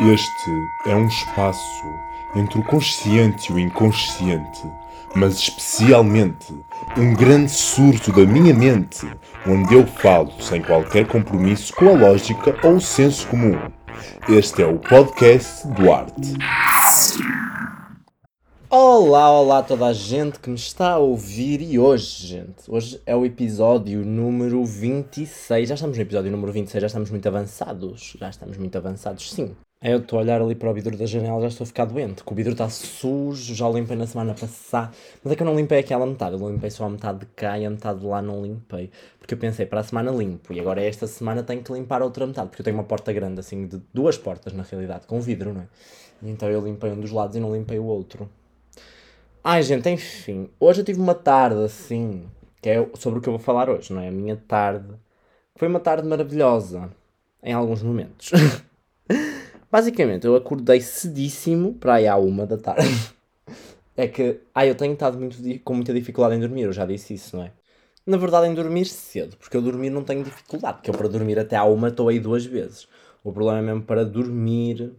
Este é um espaço entre o consciente e o inconsciente, mas especialmente um grande surto da minha mente, onde eu falo sem qualquer compromisso com a lógica ou o senso comum. Este é o podcast do Arte. Olá, olá a toda a gente que me está a ouvir e hoje, gente, hoje é o episódio número 26. Já estamos no episódio número 26, já estamos muito avançados. Já estamos muito avançados, sim. Eu estou a olhar ali para o vidro da janela, já estou a ficar doente, que o vidro está sujo, já limpei na semana passada, mas é que eu não limpei aquela metade, eu limpei só a metade de cá e a metade de lá não limpei, porque eu pensei, para a semana limpo, e agora esta semana tenho que limpar a outra metade, porque eu tenho uma porta grande, assim, de duas portas na realidade, com vidro, não é? E então eu limpei um dos lados e não limpei o outro. Ai gente, enfim, hoje eu tive uma tarde assim, que é sobre o que eu vou falar hoje, não é? A minha tarde. Foi uma tarde maravilhosa, em alguns momentos. Basicamente, eu acordei cedíssimo para aí à uma da tarde. é que, ah, eu tenho estado muito, com muita dificuldade em dormir, eu já disse isso, não é? Na verdade, em dormir cedo, porque eu dormir não tenho dificuldade, porque eu para dormir até à uma estou aí duas vezes. O problema é mesmo para dormir,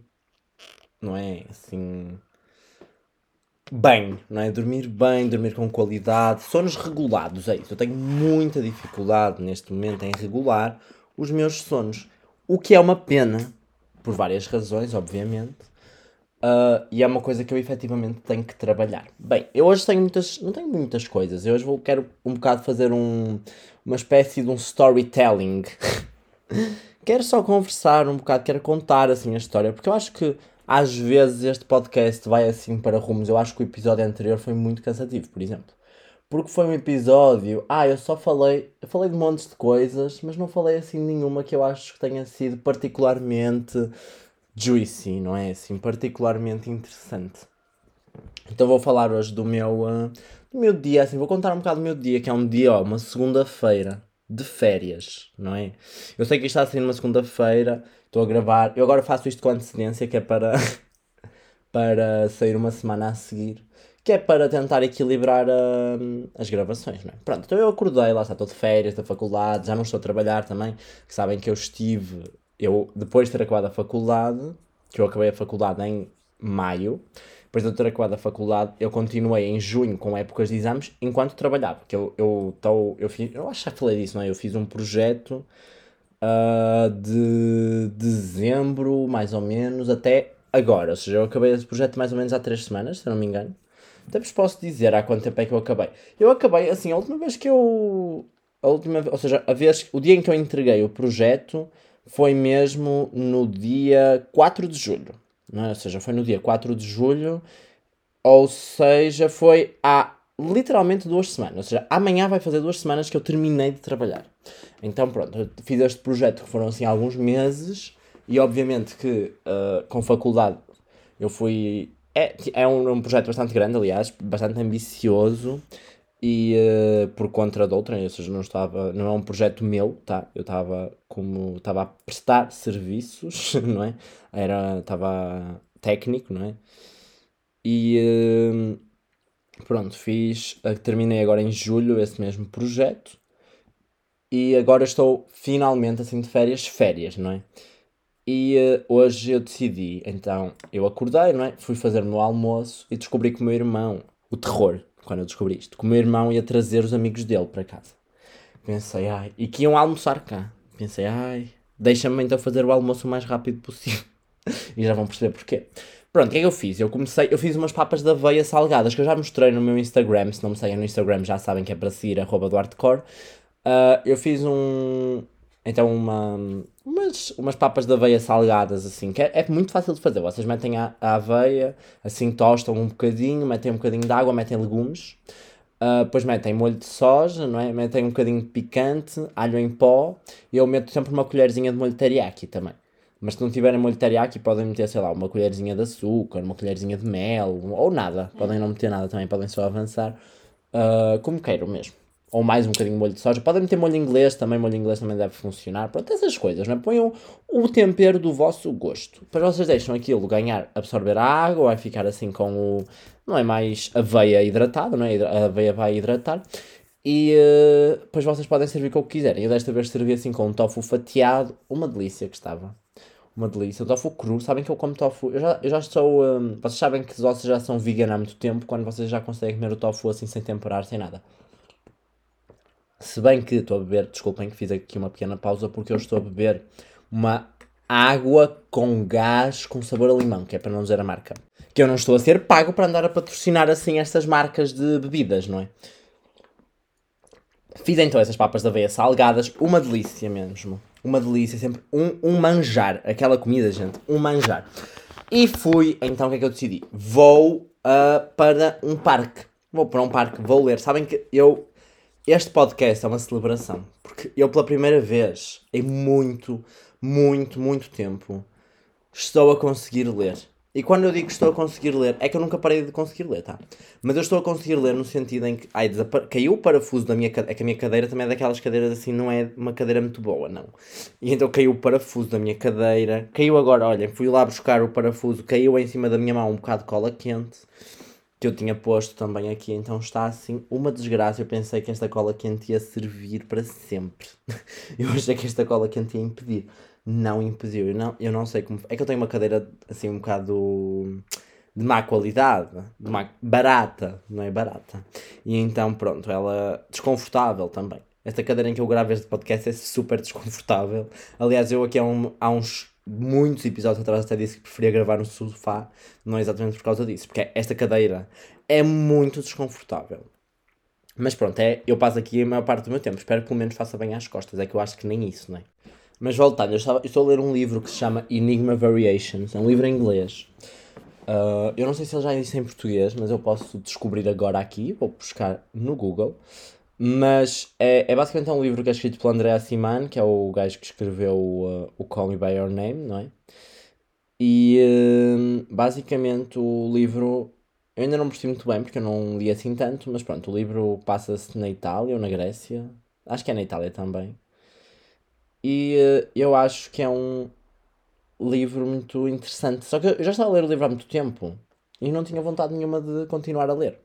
não é? Assim. Bem, não é? Dormir bem, dormir com qualidade, sonos regulados, é isso. Eu tenho muita dificuldade neste momento em regular os meus sonos, o que é uma pena, por várias razões, obviamente. Uh, e é uma coisa que eu efetivamente tenho que trabalhar. Bem, eu hoje tenho muitas. Não tenho muitas coisas. Eu hoje vou, quero um bocado fazer um, uma espécie de um storytelling. quero só conversar um bocado, quero contar assim a história, porque eu acho que às vezes este podcast vai assim para rumos. Eu acho que o episódio anterior foi muito cansativo, por exemplo. Porque foi um episódio. Ah, eu só falei. Eu falei de montes de coisas, mas não falei assim nenhuma que eu acho que tenha sido particularmente juicy, não é? Assim, particularmente interessante. Então vou falar hoje do meu, uh, do meu dia, assim, vou contar um bocado do meu dia, que é um dia, ó, uma segunda-feira de férias, não é? Eu sei que isto está a ser numa segunda-feira, estou a gravar, eu agora faço isto com antecedência, que é para, para sair uma semana a seguir que é para tentar equilibrar uh, as gravações, não é? Pronto, então eu acordei, lá está, estou de férias da faculdade, já não estou a trabalhar também, que sabem que eu estive, eu depois de ter acabado a faculdade, que eu acabei a faculdade em maio, depois de ter acabado a faculdade, eu continuei em junho com épocas de exames enquanto trabalhava, porque eu, eu, tô, eu fiz, eu acho que já falei disso, não é? Eu fiz um projeto uh, de dezembro, mais ou menos, até agora, ou seja, eu acabei esse projeto mais ou menos há três semanas, se não me engano. Até vos posso dizer há quanto tempo é que eu acabei. Eu acabei, assim, a última vez que eu. A última, ou seja, a vez, o dia em que eu entreguei o projeto foi mesmo no dia 4 de julho. É? Ou seja, foi no dia 4 de julho, ou seja, foi há literalmente duas semanas. Ou seja, amanhã vai fazer duas semanas que eu terminei de trabalhar. Então, pronto, eu fiz este projeto que foram assim alguns meses, e obviamente que uh, com faculdade eu fui é, é um, um projeto bastante grande, aliás, bastante ambicioso e uh, por conta de outra, ou seja, não estava, não é um projeto meu, tá? Eu estava como estava a prestar serviços, não é? Era estava técnico, não é? E uh, pronto, fiz, uh, terminei agora em julho esse mesmo projeto e agora estou finalmente assim de férias, férias, não é? E uh, hoje eu decidi, então, eu acordei, não é? Fui fazer o meu almoço e descobri que o meu irmão, o terror, quando eu descobri isto, que o meu irmão ia trazer os amigos dele para casa. Pensei, ai, e que iam almoçar cá. Pensei, ai, deixa-me então fazer o almoço o mais rápido possível. e já vão perceber porquê. Pronto, o que é que eu fiz? Eu comecei, eu fiz umas papas de aveia salgadas que eu já mostrei no meu Instagram. Se não me seguem no Instagram já sabem que é para seguir, arroba do Uh, eu fiz um, então uma, umas, umas papas de aveia salgadas, assim, que é, é muito fácil de fazer. Vocês metem a, a, aveia, assim tostam um bocadinho, metem um bocadinho de água, metem legumes, uh, depois metem molho de soja, não é? Metem um bocadinho de picante, alho em pó, e eu meto sempre uma colherzinha de molho teriyaki também. Mas se não tiverem molho teriyaki, podem meter, sei lá, uma colherzinha de açúcar, uma colherzinha de mel, ou nada. Podem não meter nada também, podem só avançar, uh, como queiram mesmo ou mais um bocadinho de molho de soja. Podem meter molho inglês também, molho inglês também deve funcionar. Pronto, essas coisas, não é? Ponham o tempero do vosso gosto. Depois vocês deixam aquilo ganhar, absorver a água, vai ficar assim com o. Não é mais aveia hidratada, não é? A aveia vai hidratar. E uh, depois vocês podem servir com o que quiserem. Eu desta vez servi assim com um tofu fatiado, uma delícia que estava. Uma delícia. O tofu cru, sabem que eu como tofu. Eu já, eu já estou. hum, vocês sabem que vocês já são vegan há muito tempo, quando vocês já conseguem comer o tofu assim sem temperar, sem nada. Se bem que estou a beber, desculpem que fiz aqui uma pequena pausa, porque eu estou a beber uma água com gás com sabor a limão, que é para não dizer a marca. Que eu não estou a ser pago para andar a patrocinar assim estas marcas de bebidas, não é? Fiz então essas papas de aveia salgadas, uma delícia mesmo. Uma delícia, sempre um, um manjar. Aquela comida, gente, um manjar. E fui, então o que é que eu decidi? Vou ah, para um parque. Vou para um parque, vou ler. Sabem que eu. Este podcast é uma celebração. Porque eu, pela primeira vez, em muito, muito, muito tempo, estou a conseguir ler. E quando eu digo que estou a conseguir ler, é que eu nunca parei de conseguir ler, tá? Mas eu estou a conseguir ler no sentido em que ai, caiu o parafuso da minha cadeira. É que a minha cadeira também é daquelas cadeiras assim, não é uma cadeira muito boa, não. E então caiu o parafuso da minha cadeira. Caiu agora, olhem, fui lá buscar o parafuso, caiu em cima da minha mão um bocado de cola quente. Que eu tinha posto também aqui, então está assim uma desgraça. Eu pensei que esta cola quente ia servir para sempre. Eu achei que esta cola quente ia impedir. Não impediu. Eu não, eu não sei como. É que eu tenho uma cadeira assim um bocado de má qualidade, de má, barata, não é barata. E então, pronto, ela desconfortável também. Esta cadeira em que eu gravo este podcast é super desconfortável. Aliás, eu aqui há, um- há uns muitos episódios atrás até disse que preferia gravar no sofá, não é exatamente por causa disso, porque esta cadeira é muito desconfortável. Mas pronto, é, eu passo aqui a maior parte do meu tempo. Espero que pelo menos faça bem às costas. É que eu acho que nem isso, não é? Mas voltando, eu, estava, eu estou a ler um livro que se chama Enigma Variations. É um livro em inglês. Uh, eu não sei se ele já existe em português, mas eu posso descobrir agora aqui. Vou buscar no Google. Mas é, é basicamente um livro que é escrito pelo André Assiman, que é o gajo que escreveu uh, o Call Me By Your Name, não é? E hum, basicamente o livro eu ainda não percebi muito bem porque eu não li assim tanto, mas pronto, o livro passa-se na Itália ou na Grécia. Acho que é na Itália também. E eh, eu acho que é um livro muito interessante. Só que eu já estava a ler o livro há muito tempo e não tinha vontade nenhuma de continuar a ler.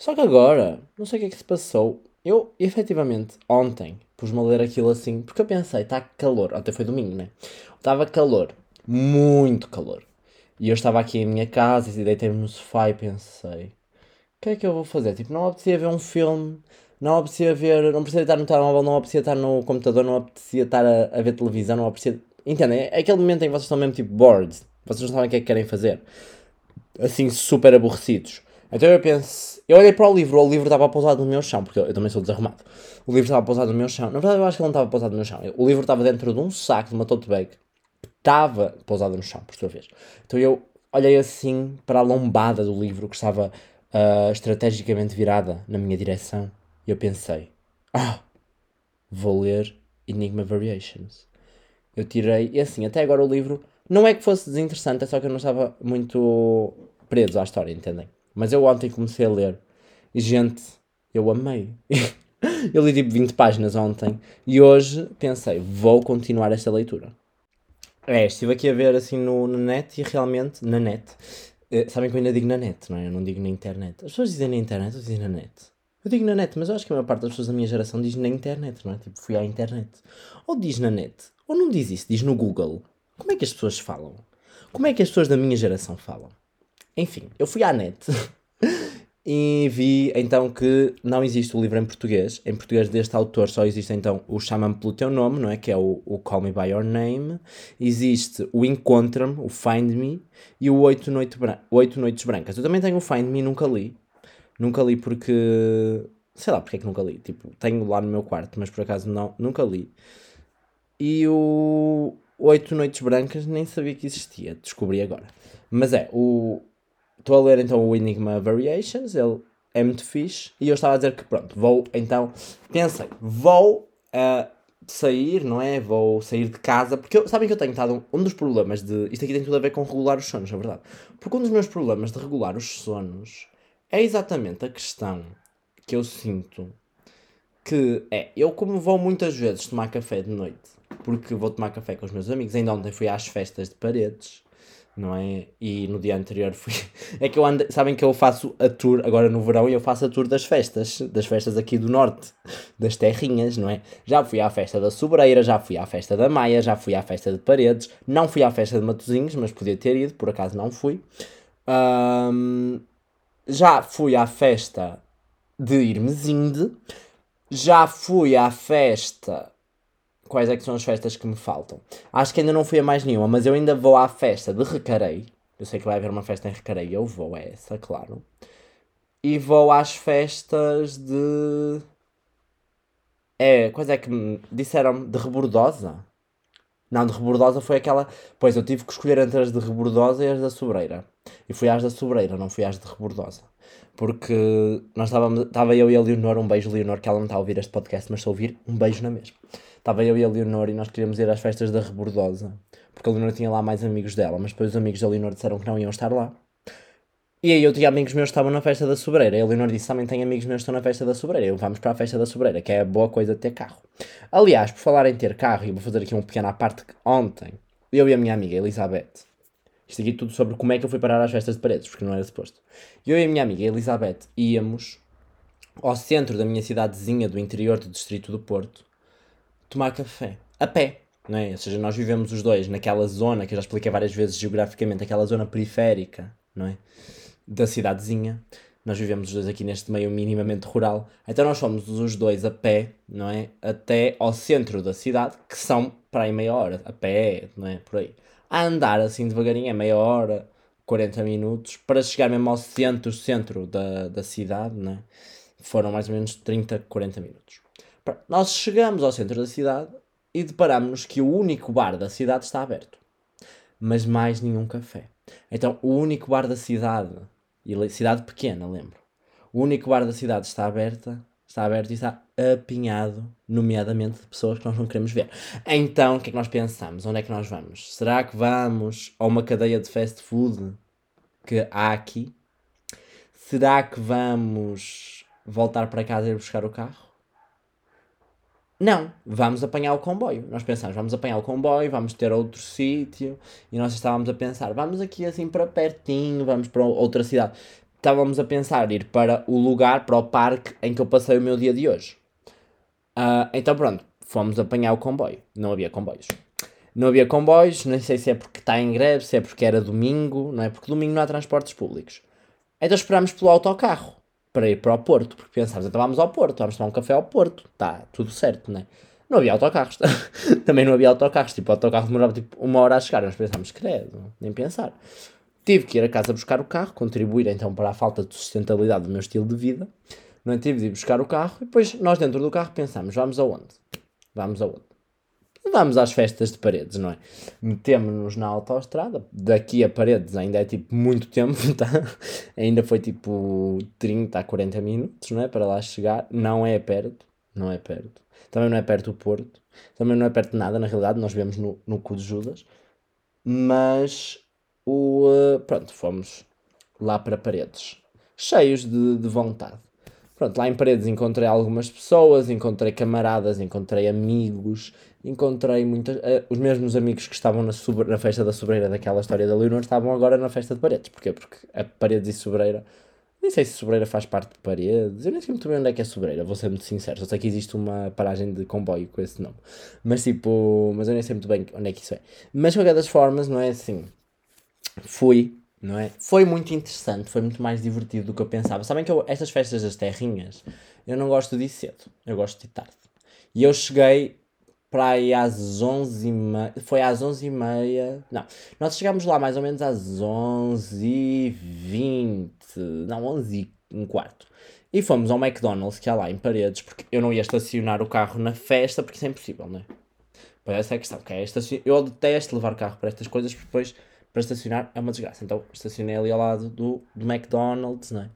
Só que agora, não sei o que é que se passou. Eu, efetivamente, ontem, pus-me a ler aquilo assim, porque eu pensei, está calor. Ontem foi domingo, né? Estava calor, muito calor. E eu estava aqui em minha casa e deitei-me no sofá e pensei: o que é que eu vou fazer? Tipo, não apetecia ver um filme, não apetecia ver, não apetecia estar no telemóvel, não apetecia estar no computador, não apetecia estar a, a ver televisão, não apetecia. Entendem? É aquele momento em que vocês estão mesmo tipo bored, vocês não sabem o que é que querem fazer, assim, super aborrecidos. Então eu penso, eu olhei para o livro, o livro estava pousado no meu chão, porque eu, eu também sou desarrumado. O livro estava pousado no meu chão. Na verdade, eu acho que ele não estava pousado no meu chão. O livro estava dentro de um saco, de uma tote bag, estava pousada no chão, por sua vez. Então eu olhei assim para a lombada do livro que estava ah, estrategicamente virada na minha direção e eu pensei: ah, vou ler Enigma Variations. Eu tirei, e assim, até agora o livro não é que fosse desinteressante, é só que eu não estava muito preso à história, entendem? Mas eu ontem comecei a ler e, gente, eu amei. eu li tipo 20 páginas ontem e hoje pensei: vou continuar esta leitura. É, estive aqui a ver assim no, na net e realmente, na net, eh, sabem que eu ainda digo na net, não é? Eu não digo na internet. As pessoas dizem na internet, eu digo na net. Eu digo na net, mas eu acho que a maior parte das pessoas da minha geração diz na internet, não é? Tipo, fui à internet. Ou diz na net, ou não diz isso, diz no Google. Como é que as pessoas falam? Como é que as pessoas da minha geração falam? Enfim, eu fui à net e vi então que não existe o livro em português. Em português deste autor só existe então o Chama-me pelo teu nome, não é? Que é o, o Call Me By Your Name. Existe o Encontra-me, o Find Me e o Oito, Noite Bran- Oito Noites Brancas. Eu também tenho o Find Me, nunca li. Nunca li porque. Sei lá porque é que nunca li. Tipo, tenho lá no meu quarto, mas por acaso não, nunca li. E o Oito Noites Brancas nem sabia que existia, descobri agora. Mas é, o. Estou a ler então o Enigma Variations, ele é muito fixe. E eu estava a dizer que pronto, vou então. Pensei, vou ah, sair, não é? Vou sair de casa. Porque eu, sabem que eu tenho estado. Um, um dos problemas de. Isto aqui tem tudo a ver com regular os sonos, é verdade. Porque um dos meus problemas de regular os sonos é exatamente a questão que eu sinto que é, eu como vou muitas vezes tomar café de noite, porque vou tomar café com os meus amigos, ainda ontem fui às festas de paredes, não é? E no dia anterior fui. É que eu ando. Sabem que eu faço a tour agora no verão e eu faço a tour das festas, das festas aqui do norte, das terrinhas, não é? Já fui à festa da Sobreira, já fui à festa da Maia, já fui à festa de Paredes, não fui à festa de Matozinhos, mas podia ter ido, por acaso não fui. Ahm, já fui à festa de Irmesinde, já fui à festa quais é que são as festas que me faltam. Acho que ainda não fui a mais nenhuma, mas eu ainda vou à festa de Recarei. Eu sei que vai haver uma festa em Recarei, eu vou a essa, claro. E vou às festas de. É, quais é que me disseram de Rebordosa? Não, de Rebordosa foi aquela. Pois eu tive que escolher entre as de Rebordosa e as da Sobreira. E fui às da Sobreira, não fui às de Rebordosa. Porque nós estávamos. Estava eu e a Leonor, um beijo, Leonor, que ela não está a ouvir este podcast, mas se ouvir, um beijo na mesma. Estava eu e a Leonor e nós queríamos ir às festas da Rebordosa. Porque a Leonor tinha lá mais amigos dela, mas depois os amigos da Leonor disseram que não iam estar lá. E aí eu tinha amigos meus que estavam na festa da Sobreira. E a Leonor disse, também tenho amigos meus que estão na festa da Sobreira. Eu, vamos para a festa da Sobreira, que é a boa coisa de ter carro. Aliás, por falar em ter carro, e vou fazer aqui um pequeno à parte ontem, eu e a minha amiga Elizabeth, isto aqui tudo sobre como é que eu fui parar às festas de paredes, porque não era suposto. Eu e a minha amiga Elizabeth íamos ao centro da minha cidadezinha do interior do distrito do Porto tomar café. A pé. Não é? Ou seja, nós vivemos os dois naquela zona que eu já expliquei várias vezes geograficamente, aquela zona periférica, não é? Da cidadezinha. Nós vivemos os dois aqui neste meio minimamente rural. Então nós fomos os dois a pé, não é? Até ao centro da cidade, que são para aí meia hora, a pé, não é? Por aí. A andar assim devagarinho é meia hora, 40 minutos, para chegar mesmo ao centro, centro da, da cidade, não é? Foram mais ou menos 30, 40 minutos. Nós chegamos ao centro da cidade e deparamos-nos que o único bar da cidade está aberto. Mas mais nenhum café. Então, o único bar da cidade, e cidade pequena, lembro, o único bar da cidade está aberta, está aberto e está apinhado, nomeadamente de pessoas que nós não queremos ver. Então, o que é que nós pensamos? Onde é que nós vamos? Será que vamos a uma cadeia de fast food que há aqui? Será que vamos voltar para casa e ir buscar o carro? Não, vamos apanhar o comboio. Nós pensámos, vamos apanhar o comboio, vamos ter outro sítio. E nós estávamos a pensar, vamos aqui assim para pertinho, vamos para outra cidade. Estávamos a pensar ir para o lugar, para o parque em que eu passei o meu dia de hoje. Uh, então pronto, fomos apanhar o comboio. Não havia comboios. Não havia comboios, não sei se é porque está em greve, se é porque era domingo, não é? Porque domingo não há transportes públicos. Então esperámos pelo autocarro para ir para o Porto, porque pensámos, então vamos ao Porto, vamos tomar um café ao Porto, está tudo certo, né? Não havia autocarros, também não havia autocarros, tipo, o autocarro demorava tipo uma hora a chegar, nós pensámos, credo, nem pensar. Tive que ir a casa buscar o carro, contribuir então para a falta de sustentabilidade do meu estilo de vida, não tive de ir buscar o carro e depois nós dentro do carro pensámos, vamos aonde? Vamos aonde? Vamos às festas de paredes, não é? Metemos-nos na autoestrada, daqui a paredes ainda é tipo muito tempo, tá? ainda foi tipo 30 a 40 minutos, não é? Para lá chegar, não é perto, não é perto. Também não é perto do Porto, também não é perto de nada, na realidade, nós vemos no, no cu de Judas, mas o, uh, pronto, fomos lá para paredes, cheios de, de vontade. Pronto, lá em Paredes encontrei algumas pessoas, encontrei camaradas, encontrei amigos, encontrei muitas. Uh, os mesmos amigos que estavam na, sobre, na festa da Sobreira daquela história da Leonor estavam agora na festa de Paredes. Porquê? Porque a Paredes e Sobreira. Nem sei se Sobreira faz parte de Paredes, eu nem sei muito bem onde é que é Sobreira, vou ser muito sincero. Só sei que existe uma paragem de comboio com esse nome. Mas tipo, mas eu nem sei muito bem onde é que isso é. Mas de qualquer das formas, não é assim. Fui, não é? Foi muito interessante, foi muito mais divertido do que eu pensava. Sabem que eu, estas festas das terrinhas, eu não gosto de ir cedo, eu gosto de ir tarde. E eu cheguei para aí às 11 e meia, foi às 11 e meia, não, nós chegámos lá mais ou menos às 11 e 20, não, 11 e um quarto. E fomos ao McDonald's que há lá em Paredes, porque eu não ia estacionar o carro na festa, porque isso é impossível, não é? Pois essa é a questão, que é estacion... eu detesto levar carro para estas coisas, porque depois para estacionar é uma desgraça. Então estacionei ali ao lado do, do McDonald's, não é?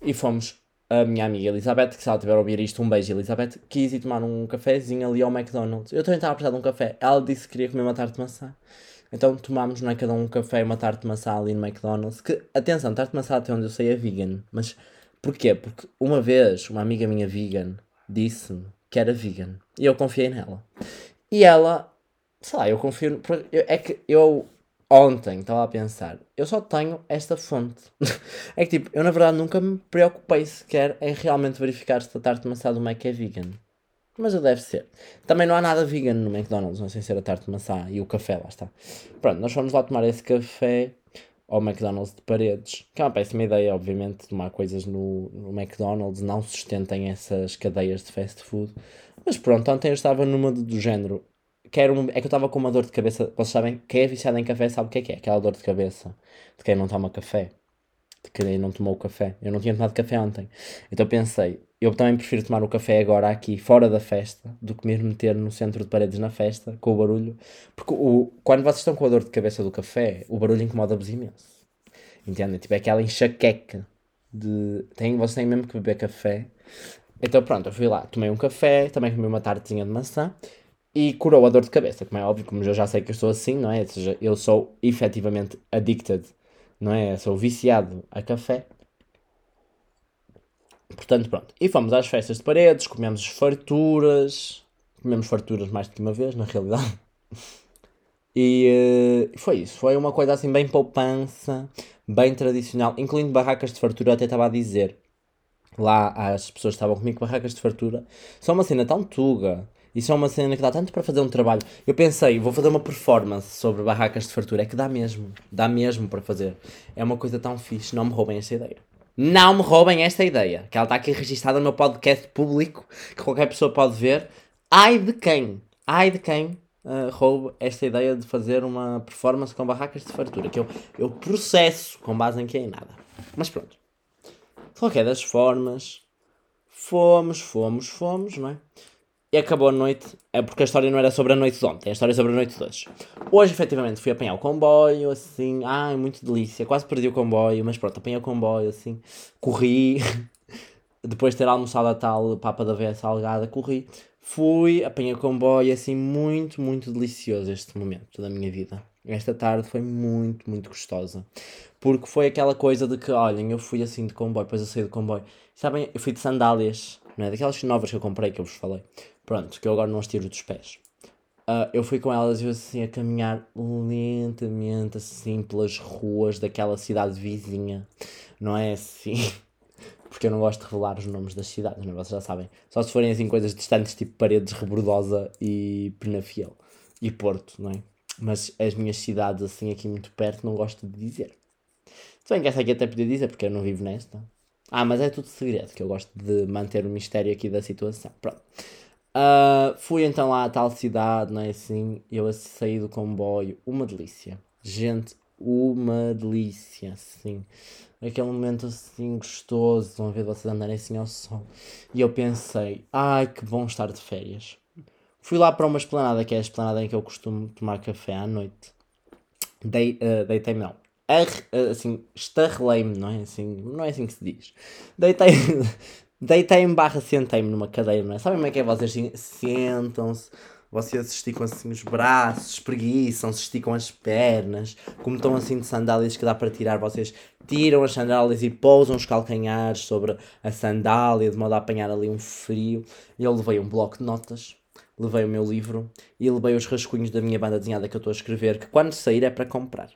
E fomos, a minha amiga Elizabeth, que se ela tiver a ouvir isto, um beijo, Elizabeth, quis ir tomar um cafezinho ali ao McDonald's. Eu também estava a precisar de um café. Ela disse que queria comer uma tarte de maçã. Então tomámos, não é, cada um um café e uma tarte de maçã ali no McDonald's. Que, atenção, tarte de maçã até onde eu sei é vegan. Mas porquê? Porque uma vez uma amiga minha vegan disse-me que era vegan. E eu confiei nela. E ela, sei lá, eu confio. É que eu ontem estava a pensar, eu só tenho esta fonte. é que tipo, eu na verdade nunca me preocupei sequer em realmente verificar se a tarte de maçã do Mac é vegan. Mas deve ser. Também não há nada vegan no McDonald's, não sei ser a tarte de maçã e o café, lá está. Pronto, nós fomos lá tomar esse café ao McDonald's de paredes, que é uma péssima ideia, obviamente, tomar coisas no, no McDonald's, não sustentem essas cadeias de fast food. Mas pronto, ontem eu estava numa do, do género, quero um, é que eu estava com uma dor de cabeça, vocês sabem, quem é viciado em café sabe o que é que é, aquela dor de cabeça, de quem não toma café, de quem não tomou café. Eu não tinha tomado café ontem, então pensei, eu também prefiro tomar o café agora aqui, fora da festa, do que mesmo meter no centro de paredes na festa, com o barulho. Porque o, quando vocês estão com a dor de cabeça do café, o barulho incomoda-vos imenso. Entendem? Tipo, é aquela enxaqueca de. Tem, vocês têm mesmo que beber café. Então pronto, eu fui lá, tomei um café, também comi uma tartezinha de maçã e curou a dor de cabeça, como é óbvio, como eu já sei que eu estou assim, não é? Ou seja, eu sou efetivamente addicted, não é? Sou viciado a café. Portanto, pronto. E fomos às festas de paredes, comemos farturas. Comemos farturas mais do que uma vez, na realidade. E uh, foi isso. Foi uma coisa assim bem poupança, bem tradicional, incluindo barracas de fartura. Até estava a dizer lá as pessoas que estavam comigo barracas de fartura. São uma cena tão tuga. Isso é uma cena que dá tanto para fazer um trabalho. Eu pensei, vou fazer uma performance sobre barracas de fartura. É que dá mesmo. Dá mesmo para fazer. É uma coisa tão fixe. Não me roubem esta ideia. Não me roubem esta ideia. Que ela está aqui registada no meu podcast público. Que qualquer pessoa pode ver. Ai de quem? Ai de quem uh, roube esta ideia de fazer uma performance com barracas de fartura. Que eu, eu processo com base em que é em nada. Mas pronto. De qualquer das formas. Fomos, fomos, fomos, não é? E acabou a noite, é porque a história não era sobre a noite de ontem, a história é sobre a noite de hoje. Hoje, efetivamente, fui apanhar o comboio, assim, ai, muito delícia, quase perdi o comboio, mas pronto, apanhei o comboio, assim, corri, depois de ter almoçado a tal papa da veia salgada, corri, fui, apanhei o comboio, assim, muito, muito delicioso este momento da minha vida. Esta tarde foi muito, muito gostosa. Porque foi aquela coisa de que, olhem, eu fui assim de comboio, depois eu saí do comboio. Sabem, eu fui de sandálias, não é? Daquelas novas que eu comprei, que eu vos falei. Pronto, que eu agora não as tiro dos pés. Uh, eu fui com elas e eu assim a caminhar lentamente assim pelas ruas daquela cidade vizinha. Não é assim? Porque eu não gosto de revelar os nomes das cidades, não é? Vocês já sabem. Só se forem assim coisas distantes, tipo Paredes, Rebordosa e Penafiel. E Porto, não é? Mas as minhas cidades assim aqui muito perto não gosto de dizer. Se bem que essa aqui até podia dizer porque eu não vivo nesta. Ah, mas é tudo segredo, que eu gosto de manter o mistério aqui da situação. Pronto. Uh, fui então lá à tal cidade, não é assim? Eu saí do comboio, uma delícia. Gente, uma delícia, assim. Aquele momento assim gostoso, estão a ver vocês andarem assim ao sol. E eu pensei, ai que bom estar de férias. Fui lá para uma esplanada, que é a esplanada em que eu costumo tomar café à noite. Dei, uh, deitei-me não. Ar, assim, estarrelei-me, não é assim? Não é assim que se diz. Deitei, Deitei-me barra sentei-me numa cadeira, não é? Sabem como é que é? Vocês sentam-se, vocês esticam assim os braços, espreguiçam-se, esticam as pernas, como estão assim de sandálias que dá para tirar, vocês tiram as sandálias e pousam os calcanhares sobre a sandália, de modo a apanhar ali um frio. E eu levei um bloco de notas, levei o meu livro e levei os rascunhos da minha banda desenhada que eu estou a escrever, que quando sair é para comprar.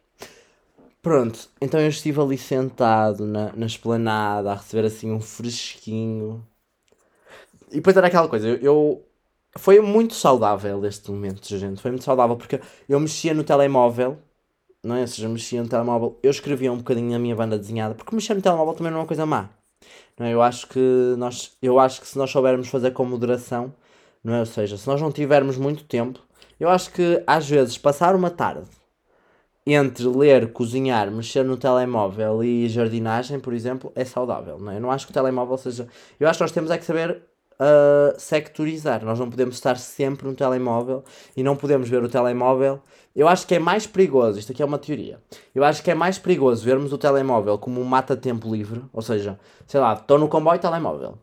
Pronto, então eu estive ali sentado na, na esplanada a receber assim um fresquinho. E depois era aquela coisa, eu, eu, Foi muito saudável este momento, gente. Foi muito saudável porque eu mexia no telemóvel, não é? Ou seja, mexia no telemóvel, eu escrevia um bocadinho na minha banda desenhada, porque mexer no telemóvel também não é uma coisa má. Não é? Eu acho que nós, eu acho que se nós soubermos fazer com moderação, não é? Ou seja, se nós não tivermos muito tempo, eu acho que às vezes passar uma tarde entre ler, cozinhar, mexer no telemóvel e jardinagem, por exemplo, é saudável. Não é? Eu não acho que o telemóvel seja. Eu acho que nós temos é que saber uh, sectorizar. Nós não podemos estar sempre no telemóvel e não podemos ver o telemóvel. Eu acho que é mais perigoso, isto aqui é uma teoria. Eu acho que é mais perigoso vermos o telemóvel como um mata-tempo livre, ou seja, sei lá, estou no comboio, telemóvel.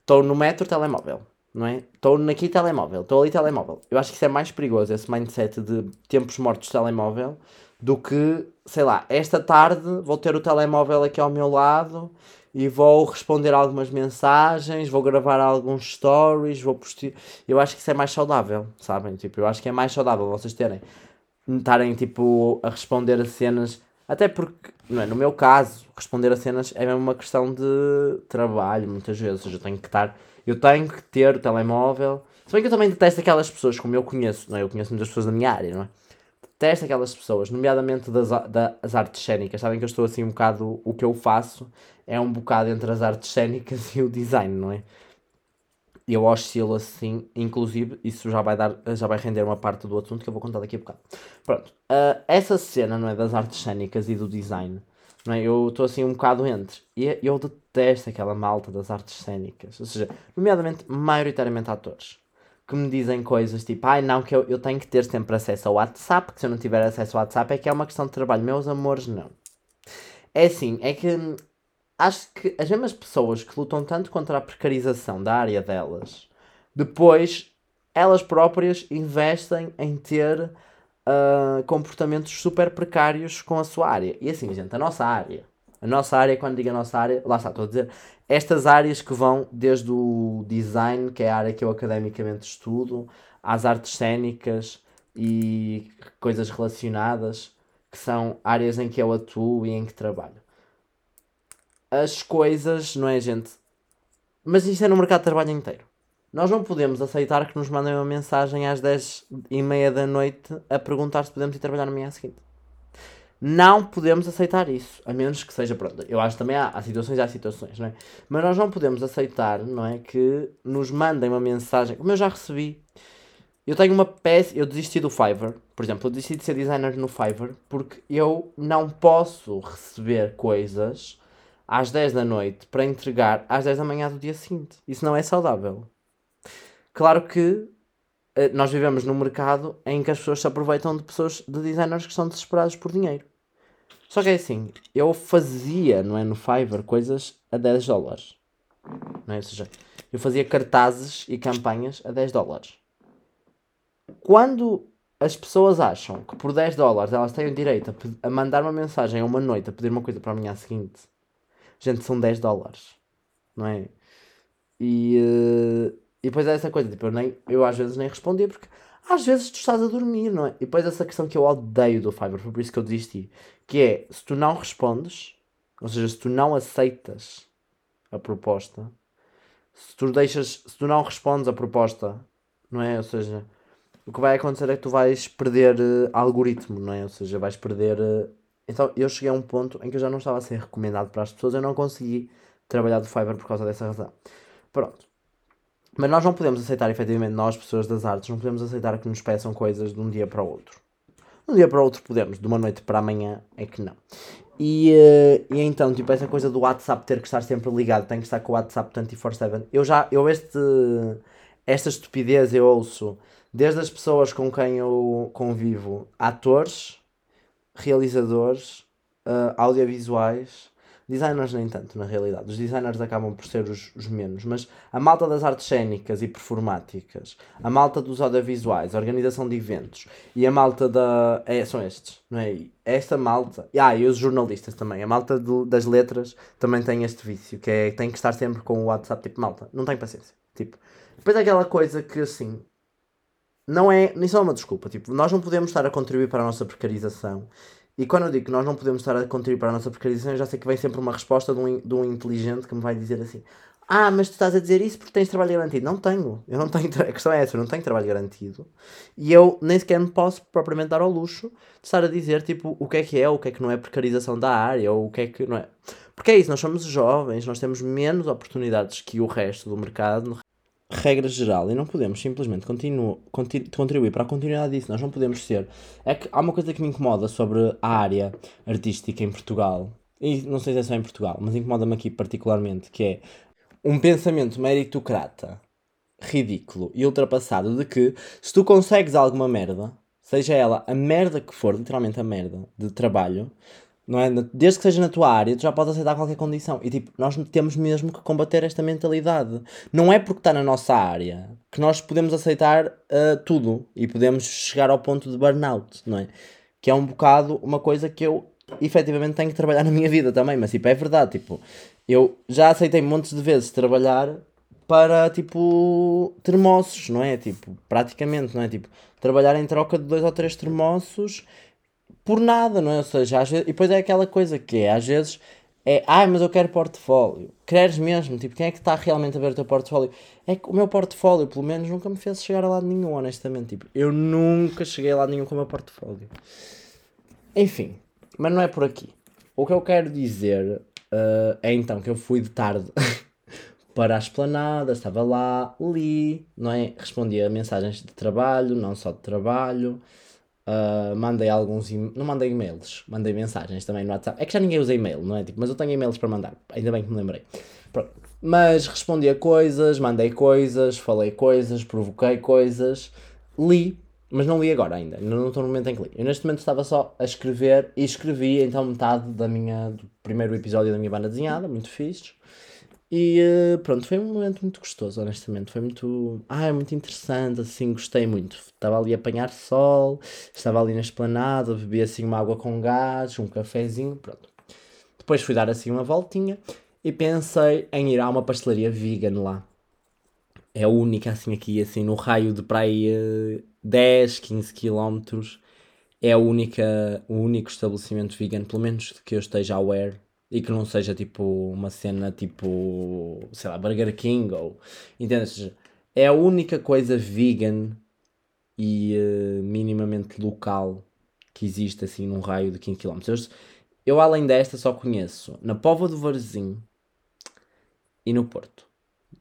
Estou no metro, telemóvel. Não é? Estou aqui, telemóvel. Estou ali, telemóvel. Eu acho que isso é mais perigoso, esse mindset de tempos mortos telemóvel, do que, sei lá, esta tarde vou ter o telemóvel aqui ao meu lado e vou responder algumas mensagens, vou gravar alguns stories, vou postar. Eu acho que isso é mais saudável, sabem? Tipo, eu acho que é mais saudável vocês terem estarem tipo a responder a cenas. Até porque, não é? no meu caso, responder a cenas é mesmo uma questão de trabalho, muitas vezes. Eu tenho que estar. Eu tenho que ter o telemóvel. Se bem que eu também detesto aquelas pessoas, como eu conheço, não é? Eu conheço muitas pessoas da minha área, não é? Detesto aquelas pessoas, nomeadamente das, das artes cénicas. Sabem que eu estou assim um bocado. O que eu faço é um bocado entre as artes cénicas e o design, não é? eu oscilo assim, inclusive, isso já vai dar, já vai render uma parte do assunto que eu vou contar daqui a bocado. Pronto, uh, essa cena, não é, das artes cênicas e do design, não é, eu estou assim um bocado entre, e eu detesto aquela malta das artes cênicas, ou seja, nomeadamente, maioritariamente atores, que me dizem coisas tipo, ai não, que eu, eu tenho que ter sempre acesso ao WhatsApp, que se eu não tiver acesso ao WhatsApp é que é uma questão de trabalho, meus amores, não. É assim, é que acho que as mesmas pessoas que lutam tanto contra a precarização da área delas, depois elas próprias investem em ter uh, comportamentos super precários com a sua área. E assim, gente, a nossa área, a nossa área, quando digo a nossa área, lá está, estou a dizer, estas áreas que vão desde o design, que é a área que eu academicamente estudo, às artes cênicas e coisas relacionadas, que são áreas em que eu atuo e em que trabalho as coisas, não é, gente? Mas isto é no mercado de trabalho inteiro. Nós não podemos aceitar que nos mandem uma mensagem às 10 e meia da noite a perguntar se podemos ir trabalhar no manhã seguinte. Não podemos aceitar isso, a menos que seja, pronto, eu acho que também há, há situações e há situações, não é? Mas nós não podemos aceitar, não é, que nos mandem uma mensagem, como eu já recebi. Eu tenho uma peça, eu desisti do Fiverr, por exemplo, eu desisti de ser designer no Fiverr porque eu não posso receber coisas às 10 da noite para entregar às 10 da manhã do dia seguinte. Isso não é saudável. Claro que nós vivemos num mercado em que as pessoas se aproveitam de pessoas, de designers que são desesperados por dinheiro. Só que é assim, eu fazia, não é, no Fiverr, coisas a 10 dólares. Não é? Ou seja, eu fazia cartazes e campanhas a 10 dólares. Quando as pessoas acham que por 10 dólares elas têm o direito a, a mandar uma mensagem a uma noite a pedir uma coisa para a manhã seguinte, gente, são 10 dólares, não é? E, uh, e depois é essa coisa, tipo, eu, nem, eu às vezes nem respondia porque às vezes tu estás a dormir, não é? E depois essa questão que eu odeio do Fiverr, foi por isso que eu desisti, que é, se tu não respondes, ou seja, se tu não aceitas a proposta, se tu deixas, se tu não respondes a proposta, não é? Ou seja, o que vai acontecer é que tu vais perder uh, algoritmo, não é? Ou seja, vais perder uh, então eu cheguei a um ponto em que eu já não estava a ser recomendado para as pessoas, eu não consegui trabalhar do Fiverr por causa dessa razão. Pronto. Mas nós não podemos aceitar, efetivamente, nós, pessoas das artes, não podemos aceitar que nos peçam coisas de um dia para o outro. De um dia para o outro podemos, de uma noite para amanhã é que não. E, uh, e então, tipo, essa coisa do WhatsApp ter que estar sempre ligado, tem que estar com o WhatsApp 24-7. Eu já, eu este, esta estupidez eu ouço desde as pessoas com quem eu convivo, atores, realizadores, uh, audiovisuais, designers nem tanto na realidade. Os designers acabam por ser os, os, menos, mas a malta das artes cênicas e performáticas, a malta dos audiovisuais, a organização de eventos e a malta da. É, são estes, não é? Esta malta. Ah, e os jornalistas também. A malta do, das letras também tem este vício, que é tem que estar sempre com o WhatsApp, tipo, malta, não tem paciência. Tipo, depois é aquela coisa que assim, não é, nem só uma desculpa, tipo, nós não podemos estar a contribuir para a nossa precarização. E quando eu digo que nós não podemos estar a contribuir para a nossa precarização, já sei que vem sempre uma resposta de um, de um inteligente que me vai dizer assim: Ah, mas tu estás a dizer isso porque tens trabalho garantido. Não tenho. Eu não tenho. A questão é essa: eu não tenho trabalho garantido. E eu nem sequer me posso propriamente dar ao luxo de estar a dizer, tipo, o que é que é, o que é que não é precarização da área, ou o que é que não é. Porque é isso, nós somos jovens, nós temos menos oportunidades que o resto do mercado regra geral e não podemos simplesmente continu, continu, contribuir para a continuidade disso. Nós não podemos ser. É que há uma coisa que me incomoda sobre a área artística em Portugal, e não sei se é só em Portugal, mas incomoda-me aqui particularmente, que é um pensamento meritocrata, ridículo e ultrapassado de que se tu consegues alguma merda, seja ela a merda que for, literalmente a merda de trabalho, não é? Desde que seja na tua área, tu já podes aceitar qualquer condição. E tipo, nós temos mesmo que combater esta mentalidade. Não é porque está na nossa área que nós podemos aceitar uh, tudo e podemos chegar ao ponto de burnout, não é? Que é um bocado uma coisa que eu efetivamente tenho que trabalhar na minha vida também, mas tipo, é verdade, tipo, eu já aceitei montes de vezes trabalhar para tipo termossos, não é? Tipo, praticamente, não é? Tipo, trabalhar em troca de dois ou três termossos por nada, não é? Ou seja, às vezes, e depois é aquela coisa que é, às vezes é, ai, mas eu quero portfólio. Queres mesmo? Tipo, quem é que está realmente a ver o teu portfólio? É que o meu portfólio, pelo menos, nunca me fez chegar a lado nenhum, honestamente. Tipo, eu nunca cheguei a lado nenhum com o meu portfólio. Enfim, mas não é por aqui. O que eu quero dizer uh, é então que eu fui de tarde para a esplanada, estava lá, li, não é? Respondia mensagens de trabalho, não só de trabalho. Uh, mandei alguns. Não mandei e-mails, mandei mensagens também no WhatsApp. É que já ninguém usa e-mail, não é? Tipo, mas eu tenho e-mails para mandar, ainda bem que me lembrei. Pronto. Mas respondi a coisas, mandei coisas, falei coisas, provoquei coisas, li, mas não li agora ainda, não estou no momento em que li. Eu neste momento estava só a escrever e escrevi então metade da minha, do primeiro episódio da minha banda desenhada, muito fixe. E eh, pronto, foi um momento muito gostoso, honestamente. Foi muito. Ah, é muito interessante, assim, gostei muito. Estava ali a apanhar sol, estava ali na esplanada, bebi assim uma água com gás, um cafezinho, pronto. Depois fui dar assim uma voltinha e pensei em ir a uma pastelaria vegan lá. É a única, assim, aqui, assim, no raio de para aí 10, 15 km. É a única, o único estabelecimento vegan, pelo menos que eu esteja aware, e que não seja tipo uma cena tipo, sei lá, Burger King ou. Entendes? É a única coisa vegan e uh, minimamente local que existe assim num raio de 15 km. Eu, eu, além desta só conheço na Póvoa do Varzim e no Porto,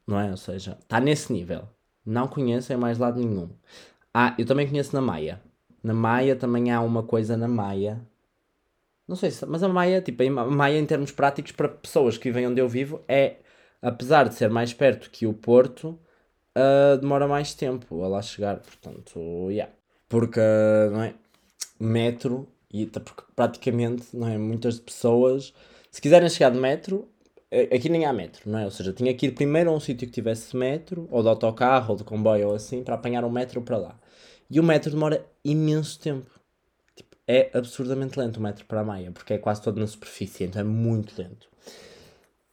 não é? Ou seja, está nesse nível. Não conheço em mais lado nenhum. Ah, eu também conheço na Maia. Na Maia também há uma coisa na Maia não sei se. Mas a Maia, tipo, a Maia em termos práticos para pessoas que vivem onde eu vivo é, apesar de ser mais perto que o Porto, uh, demora mais tempo a lá chegar. Portanto, yeah. Porque, não é? Metro, e porque praticamente, não é? Muitas pessoas, se quiserem chegar de metro, aqui nem há metro, não é? Ou seja, tinha que ir primeiro a um sítio que tivesse metro, ou de autocarro, ou de comboio, ou assim, para apanhar o metro para lá. E o metro demora imenso tempo é absurdamente lento o metro para a Maia, porque é quase todo na superfície, então é muito lento.